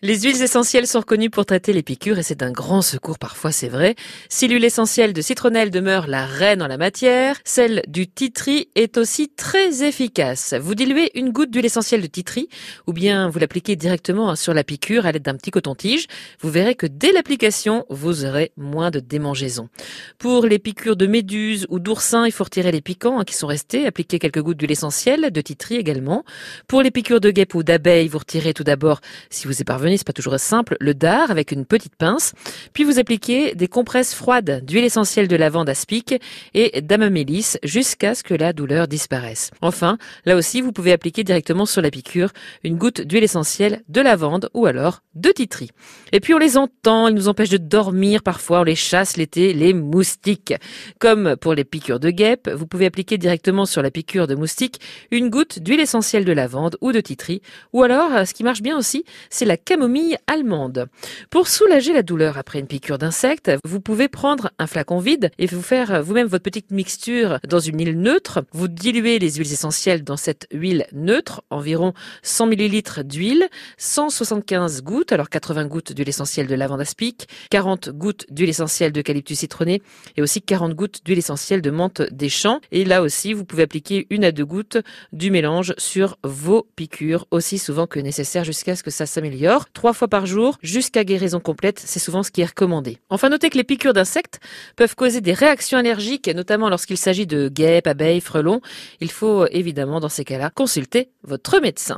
Les huiles essentielles sont reconnues pour traiter les piqûres et c'est d'un grand secours parfois, c'est vrai. Si l'huile essentielle de citronnelle demeure la reine en la matière, celle du titri est aussi très efficace. Vous diluez une goutte d'huile essentielle de titri ou bien vous l'appliquez directement sur la piqûre à l'aide d'un petit coton-tige. Vous verrez que dès l'application, vous aurez moins de démangeaisons. Pour les piqûres de méduses ou d'oursins, il faut retirer les piquants hein, qui sont restés, appliquer quelques gouttes d'huile essentielle de titri également. Pour les piqûres de guêpes ou d'abeilles, vous retirez tout d'abord, si vous êtes parvenu c'est pas toujours simple, le dard avec une petite pince, puis vous appliquez des compresses froides d'huile essentielle de lavande aspic et d'amamélis jusqu'à ce que la douleur disparaisse. Enfin, là aussi, vous pouvez appliquer directement sur la piqûre une goutte d'huile essentielle de lavande ou alors de titri. Et puis on les entend, ils nous empêchent de dormir parfois, on les chasse l'été, les moustiques. Comme pour les piqûres de guêpe, vous pouvez appliquer directement sur la piqûre de moustique une goutte d'huile essentielle de lavande ou de titri. Ou alors, ce qui marche bien aussi, c'est la allemande. Pour soulager la douleur après une piqûre d'insecte, vous pouvez prendre un flacon vide et vous faire vous-même votre petite mixture dans une huile neutre. Vous diluez les huiles essentielles dans cette huile neutre, environ 100 ml d'huile, 175 gouttes, alors 80 gouttes d'huile essentielle de lavande aspic, 40 gouttes d'huile essentielle d'eucalyptus citronné et aussi 40 gouttes d'huile essentielle de menthe des champs. Et là aussi, vous pouvez appliquer une à deux gouttes du mélange sur vos piqûres aussi souvent que nécessaire jusqu'à ce que ça s'améliore trois fois par jour jusqu'à guérison complète. C'est souvent ce qui est recommandé. Enfin, notez que les piqûres d'insectes peuvent causer des réactions allergiques, notamment lorsqu'il s'agit de guêpes, abeilles, frelons. Il faut évidemment dans ces cas-là consulter votre médecin.